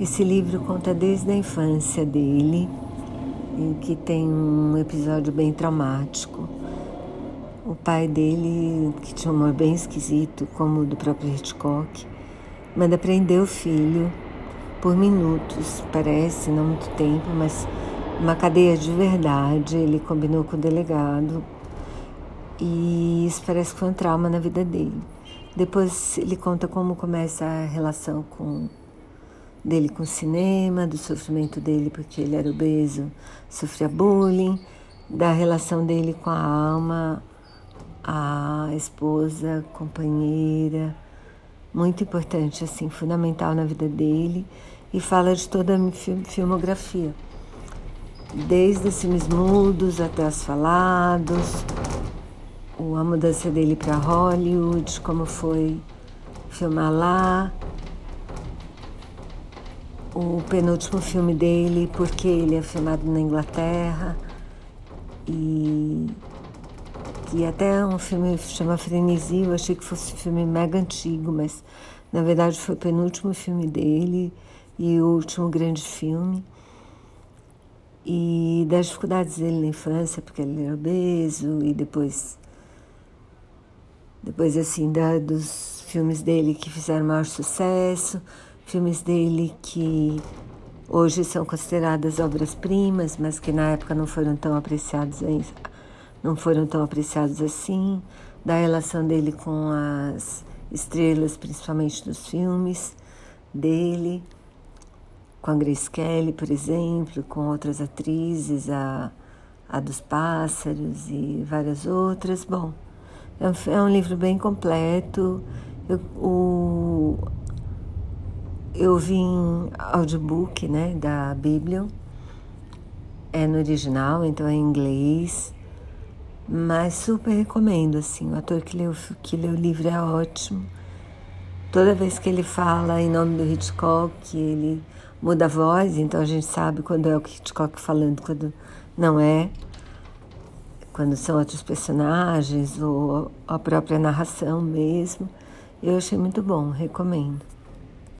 Esse livro conta desde a infância dele, em que tem um episódio bem traumático. O pai dele, que tinha um humor bem esquisito, como o do próprio Hitchcock, manda prender o filho por minutos, parece, não muito tempo, mas uma cadeia de verdade. Ele combinou com o delegado e isso parece que foi um trauma na vida dele. Depois ele conta como começa a relação com dele com o cinema, do sofrimento dele porque ele era obeso, sofria bullying, da relação dele com a alma, a esposa, companheira, muito importante, assim, fundamental na vida dele, e fala de toda a filmografia, desde os filmes mudos até os falados, a mudança dele para Hollywood, como foi filmar lá, o penúltimo filme dele, porque ele é filmado na Inglaterra e que até um filme chama Frenesi, eu achei que fosse um filme mega antigo, mas na verdade foi o penúltimo filme dele e o último grande filme. E das dificuldades dele na infância, porque ele era obeso, e depois, depois assim, da, dos filmes dele que fizeram maior sucesso, filmes dele que hoje são consideradas obras-primas, mas que na época não foram tão apreciados não foram tão apreciados assim, da relação dele com as estrelas, principalmente dos filmes dele, com a Grace Kelly, por exemplo, com outras atrizes, a, a dos pássaros e várias outras. Bom, é um, é um livro bem completo. Eu, o, eu vi em audiobook né, da Bíblia, é no original, então é em inglês. Mas super recomendo, assim. O ator que leu, que leu o livro é ótimo. Toda vez que ele fala em nome do Hitchcock, ele muda a voz, então a gente sabe quando é o Hitchcock falando, quando não é. Quando são outros personagens ou a própria narração mesmo. Eu achei muito bom, recomendo.